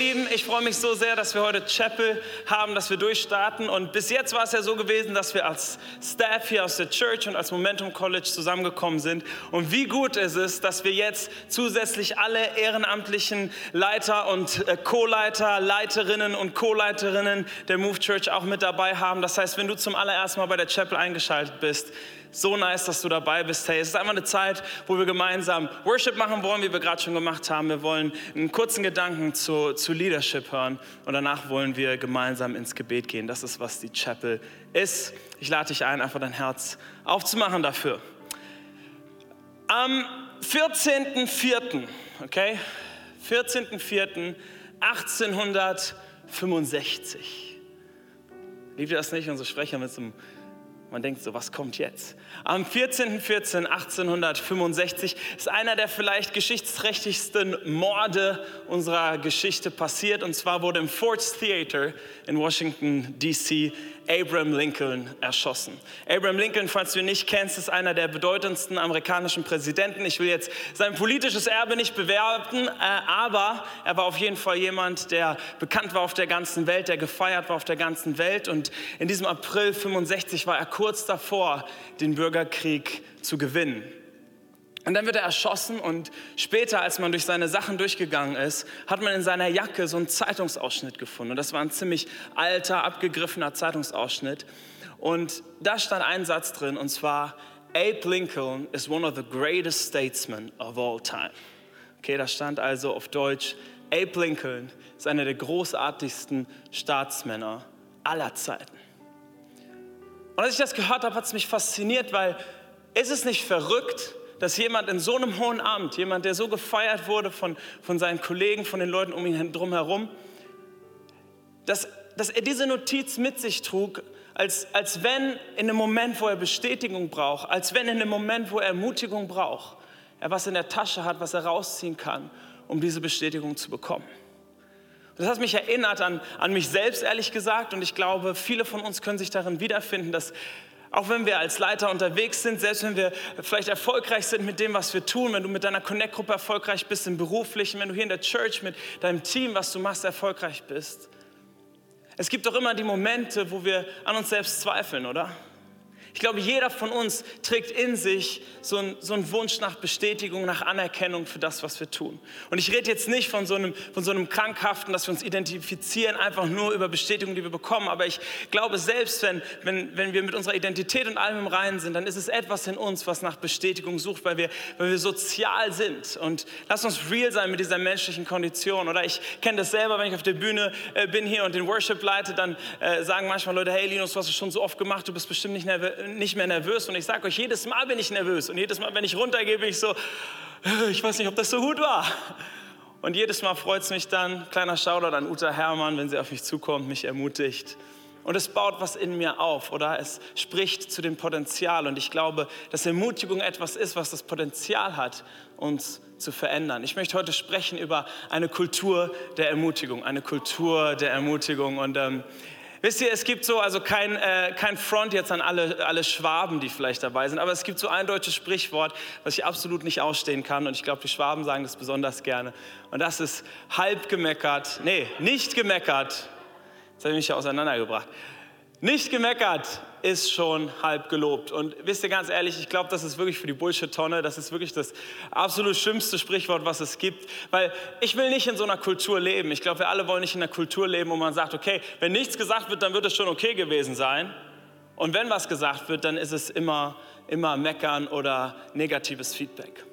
Lieben, ich freue mich so sehr, dass wir heute Chapel haben, dass wir durchstarten. Und bis jetzt war es ja so gewesen, dass wir als Staff hier aus der Church und als Momentum College zusammengekommen sind. Und wie gut ist es, dass wir jetzt zusätzlich alle ehrenamtlichen Leiter und äh, Co-Leiter, Leiterinnen und Co-Leiterinnen der Move Church auch mit dabei haben. Das heißt, wenn du zum allerersten Mal bei der Chapel eingeschaltet bist, so nice, dass du dabei bist. Hey, es ist einfach eine Zeit, wo wir gemeinsam Worship machen wollen, wie wir gerade schon gemacht haben. Wir wollen einen kurzen Gedanken zu, zu Leadership hören und danach wollen wir gemeinsam ins Gebet gehen. Das ist, was die Chapel ist. Ich lade dich ein, einfach dein Herz aufzumachen dafür. Am 14.04., okay, 14.04.1865. Liebt ihr das nicht? Unsere Sprecher mit so einem man denkt so, was kommt jetzt? Am 14.04.1865 ist einer der vielleicht geschichtsträchtigsten Morde unserer Geschichte passiert. Und zwar wurde im Ford's Theater in Washington, D.C. Abraham Lincoln erschossen. Abraham Lincoln, falls du ihn nicht kennst, ist einer der bedeutendsten amerikanischen Präsidenten. Ich will jetzt sein politisches Erbe nicht bewerten, äh, aber er war auf jeden Fall jemand, der bekannt war auf der ganzen Welt, der gefeiert war auf der ganzen Welt. Und in diesem April 65 war er kurz davor, den Bürgerkrieg zu gewinnen. Und dann wird er erschossen und später, als man durch seine Sachen durchgegangen ist, hat man in seiner Jacke so einen Zeitungsausschnitt gefunden. Und das war ein ziemlich alter, abgegriffener Zeitungsausschnitt. Und da stand ein Satz drin, und zwar, Abe Lincoln is one of the greatest statesmen of all time. Okay, da stand also auf Deutsch, Abe Lincoln ist einer der großartigsten Staatsmänner aller Zeiten. Und als ich das gehört habe, hat es mich fasziniert, weil ist es nicht verrückt, dass jemand in so einem hohen Amt, jemand, der so gefeiert wurde von, von seinen Kollegen, von den Leuten um ihn drumherum, dass, dass er diese Notiz mit sich trug, als, als wenn in einem Moment, wo er Bestätigung braucht, als wenn in einem Moment, wo er Ermutigung braucht, er was in der Tasche hat, was er rausziehen kann, um diese Bestätigung zu bekommen. Das hat mich erinnert an, an mich selbst, ehrlich gesagt, und ich glaube, viele von uns können sich darin wiederfinden, dass auch wenn wir als Leiter unterwegs sind, selbst wenn wir vielleicht erfolgreich sind mit dem, was wir tun, wenn du mit deiner Connect-Gruppe erfolgreich bist im Beruflichen, wenn du hier in der Church mit deinem Team, was du machst, erfolgreich bist. Es gibt doch immer die Momente, wo wir an uns selbst zweifeln, oder? Ich glaube, jeder von uns trägt in sich so einen, so einen Wunsch nach Bestätigung, nach Anerkennung für das, was wir tun. Und ich rede jetzt nicht von so, einem, von so einem krankhaften, dass wir uns identifizieren, einfach nur über Bestätigung, die wir bekommen. Aber ich glaube, selbst wenn, wenn, wenn wir mit unserer Identität und allem im Reinen sind, dann ist es etwas in uns, was nach Bestätigung sucht, weil wir, weil wir sozial sind. Und lass uns real sein mit dieser menschlichen Kondition. Oder ich kenne das selber, wenn ich auf der Bühne äh, bin hier und den Worship leite, dann äh, sagen manchmal Leute, hey Linus, du hast es schon so oft gemacht, du bist bestimmt nicht nervös nicht mehr nervös. Und ich sage euch, jedes Mal bin ich nervös. Und jedes Mal, wenn ich runtergehe, bin ich so, äh, ich weiß nicht, ob das so gut war. Und jedes Mal freut es mich dann, kleiner Shoutout an Uta Hermann, wenn sie auf mich zukommt, mich ermutigt. Und es baut was in mir auf oder es spricht zu dem Potenzial. Und ich glaube, dass Ermutigung etwas ist, was das Potenzial hat, uns zu verändern. Ich möchte heute sprechen über eine Kultur der Ermutigung, eine Kultur der Ermutigung. Und ähm, Wisst ihr, es gibt so, also kein, äh, kein Front jetzt an alle, alle Schwaben, die vielleicht dabei sind, aber es gibt so ein deutsches Sprichwort, was ich absolut nicht ausstehen kann und ich glaube, die Schwaben sagen das besonders gerne. Und das ist halb gemeckert, nee, nicht gemeckert, jetzt habe ich mich ja auseinandergebracht, nicht gemeckert ist schon halb gelobt. Und wisst ihr ganz ehrlich, ich glaube, das ist wirklich für die Bullshit-Tonne, das ist wirklich das absolut schlimmste Sprichwort, was es gibt. Weil ich will nicht in so einer Kultur leben. Ich glaube, wir alle wollen nicht in einer Kultur leben, wo man sagt, okay, wenn nichts gesagt wird, dann wird es schon okay gewesen sein. Und wenn was gesagt wird, dann ist es immer, immer meckern oder negatives Feedback.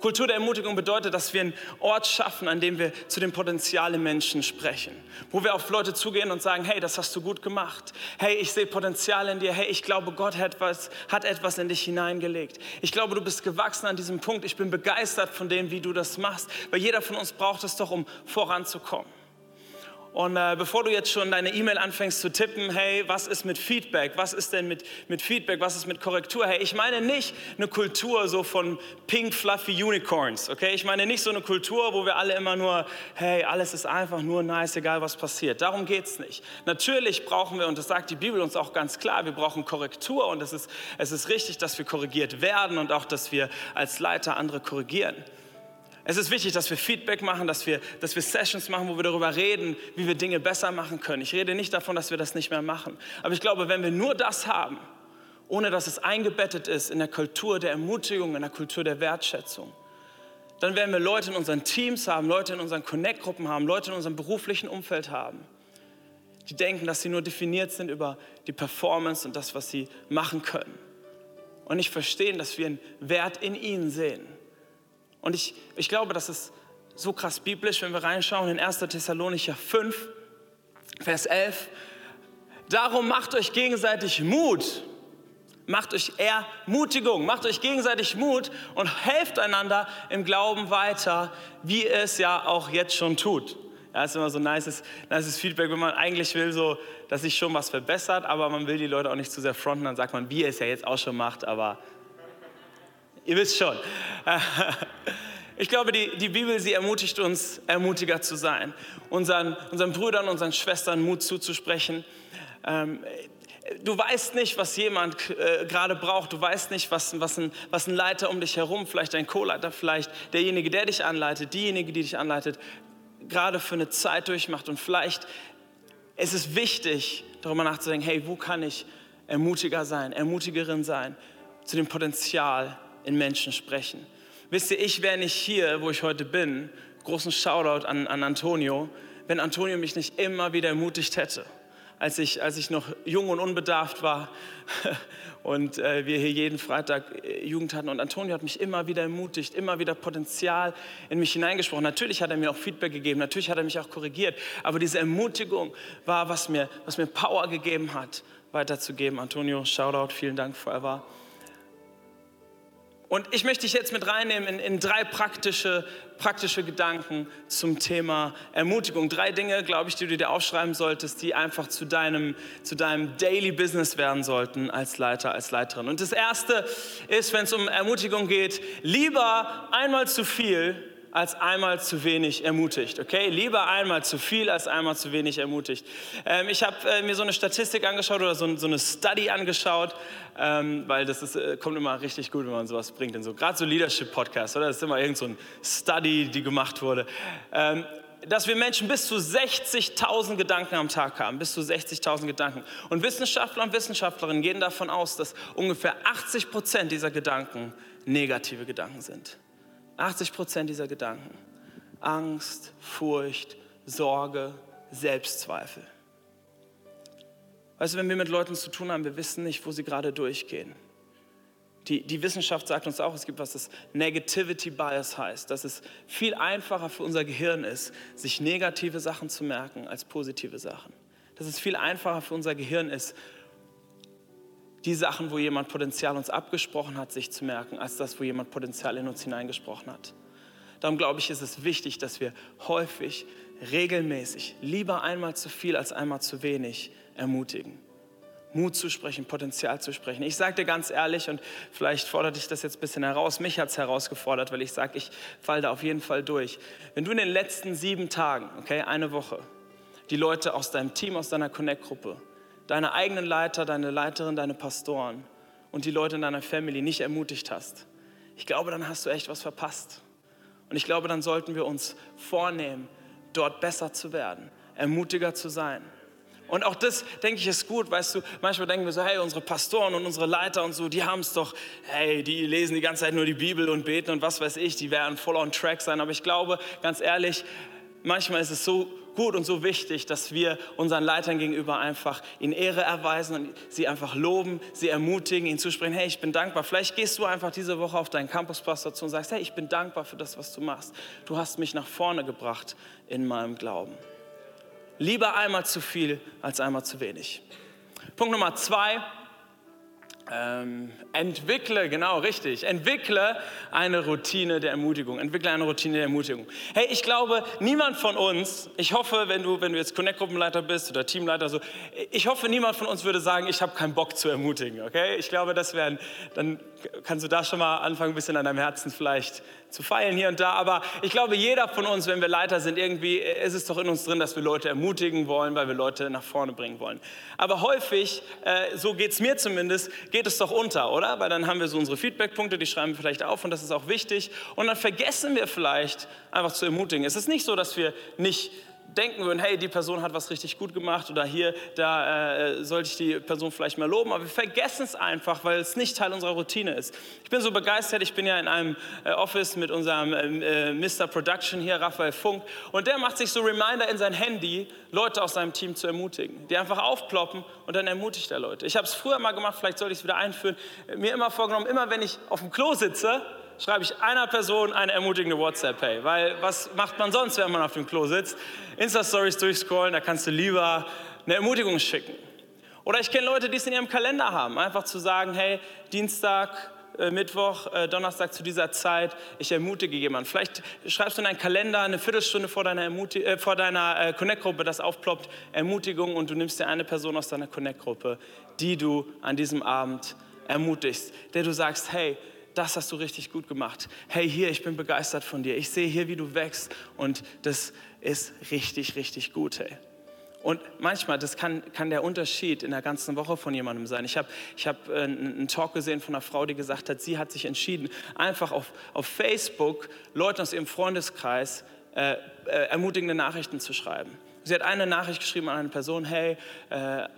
Kultur der Ermutigung bedeutet, dass wir einen Ort schaffen, an dem wir zu den potenzialen Menschen sprechen. Wo wir auf Leute zugehen und sagen, hey, das hast du gut gemacht. Hey, ich sehe Potenzial in dir. Hey, ich glaube, Gott hat etwas, hat etwas in dich hineingelegt. Ich glaube, du bist gewachsen an diesem Punkt. Ich bin begeistert von dem, wie du das machst. Weil jeder von uns braucht es doch, um voranzukommen. Und äh, bevor du jetzt schon deine E-Mail anfängst zu tippen, hey, was ist mit Feedback? Was ist denn mit, mit Feedback? Was ist mit Korrektur? Hey, ich meine nicht eine Kultur so von pink, fluffy Unicorns, okay? Ich meine nicht so eine Kultur, wo wir alle immer nur, hey, alles ist einfach nur nice, egal was passiert. Darum geht es nicht. Natürlich brauchen wir, und das sagt die Bibel uns auch ganz klar, wir brauchen Korrektur und es ist, es ist richtig, dass wir korrigiert werden und auch, dass wir als Leiter andere korrigieren. Es ist wichtig, dass wir Feedback machen, dass wir, dass wir Sessions machen, wo wir darüber reden, wie wir Dinge besser machen können. Ich rede nicht davon, dass wir das nicht mehr machen. Aber ich glaube, wenn wir nur das haben, ohne dass es eingebettet ist in der Kultur der Ermutigung, in der Kultur der Wertschätzung, dann werden wir Leute in unseren Teams haben, Leute in unseren Connect-Gruppen haben, Leute in unserem beruflichen Umfeld haben, die denken, dass sie nur definiert sind über die Performance und das, was sie machen können. Und nicht verstehen, dass wir einen Wert in ihnen sehen und ich, ich glaube, das ist so krass biblisch, wenn wir reinschauen in 1. Thessalonicher 5, Vers 11. Darum macht euch gegenseitig Mut. Macht euch Ermutigung, macht euch gegenseitig Mut und helft einander im Glauben weiter, wie es ja auch jetzt schon tut. Ja, ist immer so ein nices, nices Feedback, wenn man eigentlich will, so, dass sich schon was verbessert, aber man will die Leute auch nicht zu sehr fronten, dann sagt man, wie er es ja jetzt auch schon macht, aber Ihr wisst schon. Ich glaube, die, die Bibel, sie ermutigt uns, ermutiger zu sein, unseren, unseren Brüdern, unseren Schwestern Mut zuzusprechen. Ähm, du weißt nicht, was jemand äh, gerade braucht. Du weißt nicht, was, was, ein, was ein Leiter um dich herum, vielleicht ein Co-Leiter, vielleicht derjenige, der dich anleitet, diejenige, die dich anleitet, gerade für eine Zeit durchmacht. Und vielleicht ist es wichtig, darüber nachzudenken, hey, wo kann ich ermutiger sein, ermutigerin sein, zu dem Potenzial in Menschen sprechen. Wisst ihr, ich wäre nicht hier, wo ich heute bin. Großen Shoutout an, an Antonio, wenn Antonio mich nicht immer wieder ermutigt hätte. Als ich, als ich noch jung und unbedarft war und äh, wir hier jeden Freitag äh, Jugend hatten. Und Antonio hat mich immer wieder ermutigt, immer wieder Potenzial in mich hineingesprochen. Natürlich hat er mir auch Feedback gegeben, natürlich hat er mich auch korrigiert. Aber diese Ermutigung war, was mir, was mir Power gegeben hat, weiterzugeben. Antonio, Shoutout, vielen Dank forever. Und ich möchte dich jetzt mit reinnehmen in, in, drei praktische, praktische Gedanken zum Thema Ermutigung. Drei Dinge, glaube ich, die du dir aufschreiben solltest, die einfach zu deinem, zu deinem Daily Business werden sollten als Leiter, als Leiterin. Und das erste ist, wenn es um Ermutigung geht, lieber einmal zu viel als einmal zu wenig ermutigt. Okay, lieber einmal zu viel als einmal zu wenig ermutigt. Ähm, ich habe äh, mir so eine Statistik angeschaut oder so, so eine Study angeschaut, ähm, weil das ist, äh, kommt immer richtig gut, wenn man sowas bringt. so gerade so Leadership Podcasts, oder? Das ist immer irgend so Study, die gemacht wurde. Ähm, dass wir Menschen bis zu 60.000 Gedanken am Tag haben, bis zu 60.000 Gedanken. Und Wissenschaftler und Wissenschaftlerinnen gehen davon aus, dass ungefähr 80 Prozent dieser Gedanken negative Gedanken sind. 80 Prozent dieser Gedanken. Angst, Furcht, Sorge, Selbstzweifel. Weißt du, wenn wir mit Leuten zu tun haben, wir wissen nicht, wo sie gerade durchgehen. Die, die Wissenschaft sagt uns auch, es gibt was das Negativity Bias heißt, dass es viel einfacher für unser Gehirn ist, sich negative Sachen zu merken als positive Sachen. Dass es viel einfacher für unser Gehirn ist, die Sachen, wo jemand Potenzial uns abgesprochen hat, sich zu merken, als das, wo jemand Potenzial in uns hineingesprochen hat. Darum glaube ich, ist es wichtig, dass wir häufig, regelmäßig, lieber einmal zu viel als einmal zu wenig ermutigen. Mut zu sprechen, Potenzial zu sprechen. Ich sage dir ganz ehrlich, und vielleicht fordert dich das jetzt ein bisschen heraus, mich hat es herausgefordert, weil ich sage, ich falle da auf jeden Fall durch. Wenn du in den letzten sieben Tagen, okay, eine Woche, die Leute aus deinem Team, aus deiner Connect-Gruppe, deine eigenen Leiter, deine Leiterin, deine Pastoren und die Leute in deiner Family nicht ermutigt hast, ich glaube, dann hast du echt was verpasst. Und ich glaube, dann sollten wir uns vornehmen, dort besser zu werden, ermutiger zu sein. Und auch das, denke ich, ist gut, weißt du, manchmal denken wir so, hey, unsere Pastoren und unsere Leiter und so, die haben es doch, hey, die lesen die ganze Zeit nur die Bibel und beten und was weiß ich, die werden voll on track sein. Aber ich glaube, ganz ehrlich, manchmal ist es so gut und so wichtig, dass wir unseren Leitern gegenüber einfach ihnen Ehre erweisen und sie einfach loben, sie ermutigen, ihnen zusprechen, hey, ich bin dankbar. Vielleicht gehst du einfach diese Woche auf deinen Campuspastor zu und sagst, hey, ich bin dankbar für das, was du machst. Du hast mich nach vorne gebracht in meinem Glauben. Lieber einmal zu viel als einmal zu wenig. Punkt Nummer zwei, ähm, entwickle, genau richtig, entwickle eine Routine der Ermutigung. Entwickle eine Routine der Ermutigung. Hey, ich glaube, niemand von uns, ich hoffe, wenn du, wenn du jetzt Connect-Gruppenleiter bist oder Teamleiter, so, ich hoffe, niemand von uns würde sagen, ich habe keinen Bock zu ermutigen, okay? Ich glaube, das wären, dann kannst du da schon mal anfangen, ein bisschen an deinem Herzen vielleicht zu feilen hier und da. Aber ich glaube, jeder von uns, wenn wir Leiter sind, irgendwie ist es doch in uns drin, dass wir Leute ermutigen wollen, weil wir Leute nach vorne bringen wollen. Aber häufig, äh, so geht es mir zumindest, geht es doch unter, oder? Weil dann haben wir so unsere Feedbackpunkte, die schreiben wir vielleicht auf und das ist auch wichtig. Und dann vergessen wir vielleicht einfach zu ermutigen. Es ist nicht so, dass wir nicht denken würden, hey, die Person hat was richtig gut gemacht oder hier, da äh, sollte ich die Person vielleicht mal loben, aber wir vergessen es einfach, weil es nicht Teil unserer Routine ist. Ich bin so begeistert, ich bin ja in einem äh, Office mit unserem äh, Mr. Production hier, Raphael Funk, und der macht sich so Reminder in sein Handy, Leute aus seinem Team zu ermutigen, die einfach aufploppen und dann ermutigt er Leute. Ich habe es früher mal gemacht, vielleicht sollte ich es wieder einführen, mir immer vorgenommen, immer wenn ich auf dem Klo sitze, schreibe ich einer Person eine ermutigende WhatsApp, hey, weil was macht man sonst, wenn man auf dem Klo sitzt? Insta-Stories durchscrollen, da kannst du lieber eine Ermutigung schicken. Oder ich kenne Leute, die es in ihrem Kalender haben, einfach zu sagen, hey, Dienstag, äh, Mittwoch, äh, Donnerstag zu dieser Zeit, ich ermutige jemanden. Vielleicht schreibst du in deinen Kalender eine Viertelstunde vor deiner, Ermuti äh, vor deiner äh, Connect-Gruppe, das aufploppt, Ermutigung und du nimmst dir eine Person aus deiner Connect-Gruppe, die du an diesem Abend ermutigst, der du sagst, hey, das hast du richtig gut gemacht. Hey, hier, ich bin begeistert von dir. Ich sehe hier, wie du wächst und das ist richtig, richtig gut. Hey. Und manchmal, das kann, kann der Unterschied in der ganzen Woche von jemandem sein. Ich habe ich hab äh, einen Talk gesehen von einer Frau, die gesagt hat, sie hat sich entschieden, einfach auf, auf Facebook Leuten aus ihrem Freundeskreis äh, äh, ermutigende Nachrichten zu schreiben. Sie hat eine Nachricht geschrieben an eine Person, hey, äh,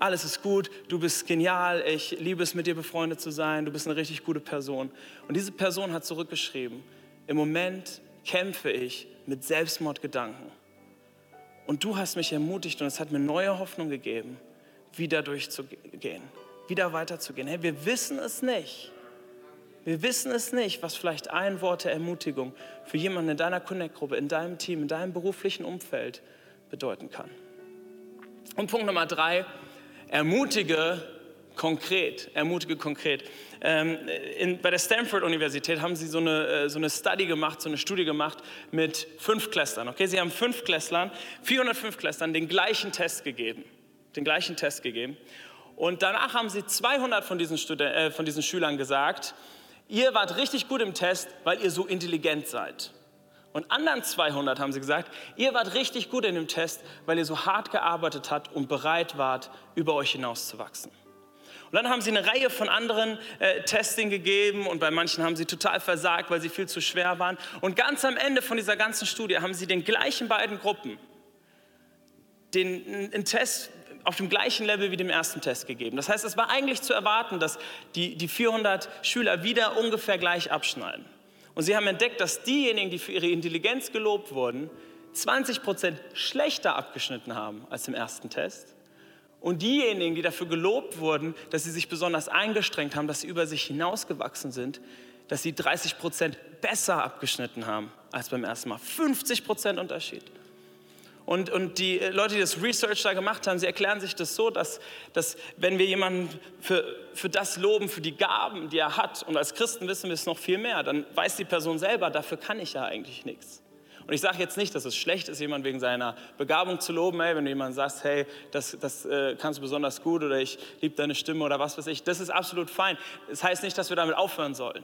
alles ist gut, du bist genial, ich liebe es, mit dir befreundet zu sein, du bist eine richtig gute Person. Und diese Person hat zurückgeschrieben, im Moment kämpfe ich mit Selbstmordgedanken. Und du hast mich ermutigt und es hat mir neue Hoffnung gegeben, wieder durchzugehen, wieder weiterzugehen. Hey, wir wissen es nicht. Wir wissen es nicht, was vielleicht ein Wort der Ermutigung für jemanden in deiner Connect-Gruppe, in deinem Team, in deinem beruflichen Umfeld bedeuten kann. Und Punkt Nummer drei, Ermutige konkret, ermutige konkret. Ähm, in, bei der Stanford-Universität haben sie so eine, äh, so eine Study gemacht, so eine Studie gemacht mit Fünfklässlern. Okay? Sie haben Fünfklässlern, 405 Klässlern den gleichen Test gegeben. Den gleichen Test gegeben. Und danach haben sie 200 von diesen, Studen äh, von diesen Schülern gesagt, ihr wart richtig gut im Test, weil ihr so intelligent seid. Und anderen 200 haben sie gesagt, ihr wart richtig gut in dem Test, weil ihr so hart gearbeitet habt und bereit wart, über euch hinauszuwachsen. Und dann haben sie eine Reihe von anderen äh, Testing gegeben und bei manchen haben sie total versagt, weil sie viel zu schwer waren. Und ganz am Ende von dieser ganzen Studie haben sie den gleichen beiden Gruppen den, einen Test auf dem gleichen Level wie dem ersten Test gegeben. Das heißt, es war eigentlich zu erwarten, dass die, die 400 Schüler wieder ungefähr gleich abschneiden. Und sie haben entdeckt, dass diejenigen, die für ihre Intelligenz gelobt wurden, 20 Prozent schlechter abgeschnitten haben als im ersten Test. Und diejenigen, die dafür gelobt wurden, dass sie sich besonders eingestrengt haben, dass sie über sich hinausgewachsen sind, dass sie 30 Prozent besser abgeschnitten haben als beim ersten Mal. 50 Prozent Unterschied. Und, und die Leute, die das Research da gemacht haben, sie erklären sich das so, dass, dass wenn wir jemanden für, für das loben, für die Gaben, die er hat, und als Christen wissen wir es noch viel mehr, dann weiß die Person selber, dafür kann ich ja eigentlich nichts. Und ich sage jetzt nicht, dass es schlecht ist, jemanden wegen seiner Begabung zu loben. Hey, wenn du jemandem sagst, hey, das, das äh, kannst du besonders gut oder ich liebe deine Stimme oder was weiß ich, das ist absolut fein. Das heißt nicht, dass wir damit aufhören sollen.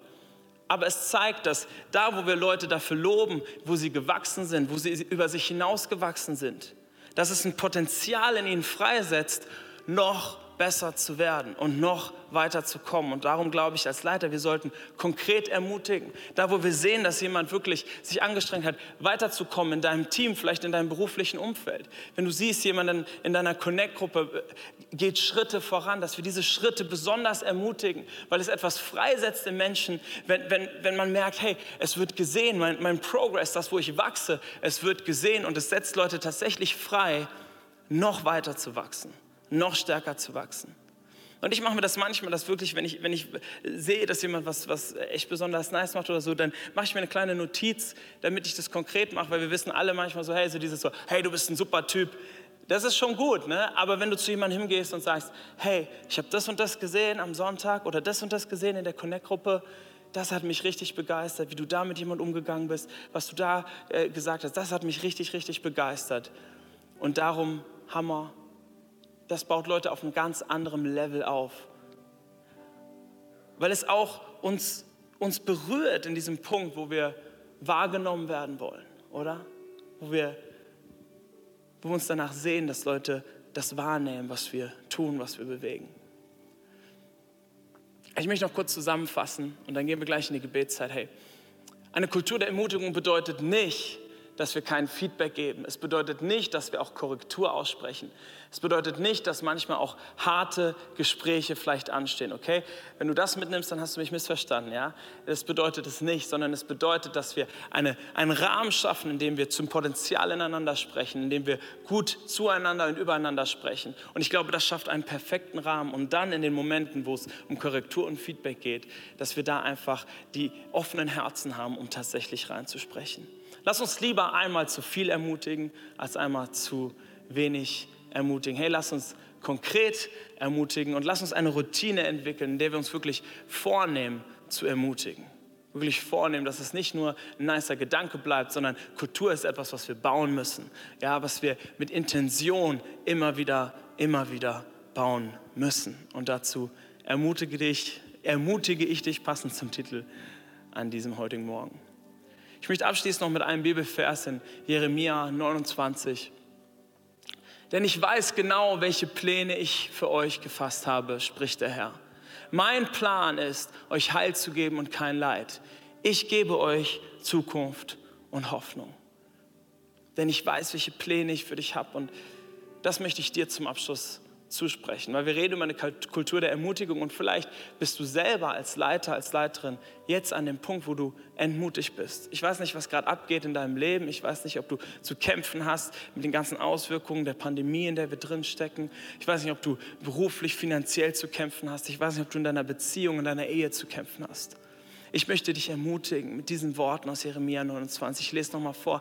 Aber es zeigt, dass da, wo wir Leute dafür loben, wo sie gewachsen sind, wo sie über sich hinausgewachsen sind, dass es ein Potenzial in ihnen freisetzt, noch besser zu werden und noch weiter zu kommen. Und darum glaube ich als Leiter, wir sollten konkret ermutigen. Da, wo wir sehen, dass jemand wirklich sich angestrengt hat, weiterzukommen in deinem Team, vielleicht in deinem beruflichen Umfeld. Wenn du siehst, jemand in deiner Connect-Gruppe äh, geht Schritte voran, dass wir diese Schritte besonders ermutigen, weil es etwas freisetzt im Menschen, wenn, wenn, wenn man merkt, hey, es wird gesehen, mein, mein Progress, das, wo ich wachse, es wird gesehen und es setzt Leute tatsächlich frei, noch weiter zu wachsen noch stärker zu wachsen. Und ich mache mir das manchmal, dass wirklich, wenn ich, wenn ich sehe, dass jemand was, was echt besonders nice macht oder so, dann mache ich mir eine kleine Notiz, damit ich das konkret mache, weil wir wissen alle manchmal so, hey, so dieses so, hey, du bist ein super Typ. Das ist schon gut, ne? aber wenn du zu jemandem hingehst und sagst, hey, ich habe das und das gesehen am Sonntag oder das und das gesehen in der Connect-Gruppe, das hat mich richtig begeistert, wie du da mit jemandem umgegangen bist, was du da äh, gesagt hast, das hat mich richtig, richtig begeistert. Und darum, Hammer, das baut Leute auf einem ganz anderen Level auf. Weil es auch uns uns berührt in diesem Punkt, wo wir wahrgenommen werden wollen, oder? Wo wir, wo wir uns danach sehen, dass Leute das wahrnehmen, was wir tun, was wir bewegen. Ich möchte noch kurz zusammenfassen und dann gehen wir gleich in die Gebetszeit. Hey, eine Kultur der Ermutigung bedeutet nicht, dass wir kein Feedback geben. Es bedeutet nicht, dass wir auch Korrektur aussprechen. Es bedeutet nicht, dass manchmal auch harte Gespräche vielleicht anstehen, okay? Wenn du das mitnimmst, dann hast du mich missverstanden, ja? Das bedeutet es nicht, sondern es bedeutet, dass wir eine, einen Rahmen schaffen, in dem wir zum Potenzial ineinander sprechen, in dem wir gut zueinander und übereinander sprechen. Und ich glaube, das schafft einen perfekten Rahmen. Und dann in den Momenten, wo es um Korrektur und Feedback geht, dass wir da einfach die offenen Herzen haben, um tatsächlich reinzusprechen. Lass uns lieber einmal zu viel ermutigen, als einmal zu wenig ermutigen. Hey, lass uns konkret ermutigen und lass uns eine Routine entwickeln, in der wir uns wirklich vornehmen zu ermutigen. Wirklich vornehmen, dass es nicht nur ein nicer Gedanke bleibt, sondern Kultur ist etwas, was wir bauen müssen. Ja, was wir mit Intention immer wieder, immer wieder bauen müssen. Und dazu ermutige, dich, ermutige ich dich passend zum Titel an diesem heutigen Morgen. Ich möchte abschließen noch mit einem Bibelvers in Jeremia 29. Denn ich weiß genau, welche Pläne ich für euch gefasst habe, spricht der Herr. Mein Plan ist, euch Heil zu geben und kein Leid. Ich gebe euch Zukunft und Hoffnung. Denn ich weiß, welche Pläne ich für dich habe. Und das möchte ich dir zum Abschluss zusprechen, weil wir reden über eine Kultur der Ermutigung und vielleicht bist du selber als Leiter, als Leiterin jetzt an dem Punkt, wo du entmutigt bist. Ich weiß nicht, was gerade abgeht in deinem Leben. Ich weiß nicht, ob du zu kämpfen hast mit den ganzen Auswirkungen der Pandemie, in der wir drin stecken. Ich weiß nicht, ob du beruflich, finanziell zu kämpfen hast. Ich weiß nicht, ob du in deiner Beziehung, in deiner Ehe zu kämpfen hast. Ich möchte dich ermutigen mit diesen Worten aus Jeremia 29. Ich lese nochmal vor.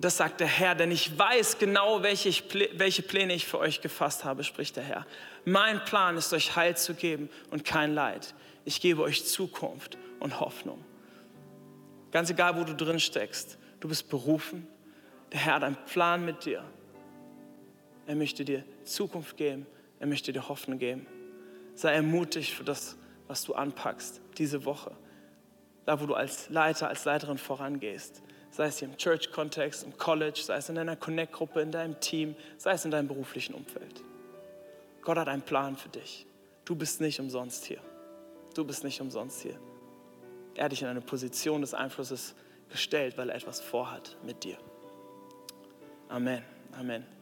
Das sagt der Herr, denn ich weiß genau, welche, ich, welche Pläne ich für euch gefasst habe, spricht der Herr. Mein Plan ist, euch Heil zu geben und kein Leid. Ich gebe euch Zukunft und Hoffnung. Ganz egal, wo du drin steckst, du bist berufen. Der Herr hat einen Plan mit dir. Er möchte dir Zukunft geben. Er möchte dir Hoffnung geben. Sei ermutigt für das, was du anpackst diese Woche. Da, wo du als Leiter, als Leiterin vorangehst sei es hier im Church-Kontext, im College, sei es in deiner Connect-Gruppe, in deinem Team, sei es in deinem beruflichen Umfeld. Gott hat einen Plan für dich. Du bist nicht umsonst hier. Du bist nicht umsonst hier. Er hat dich in eine Position des Einflusses gestellt, weil er etwas vorhat mit dir. Amen. Amen.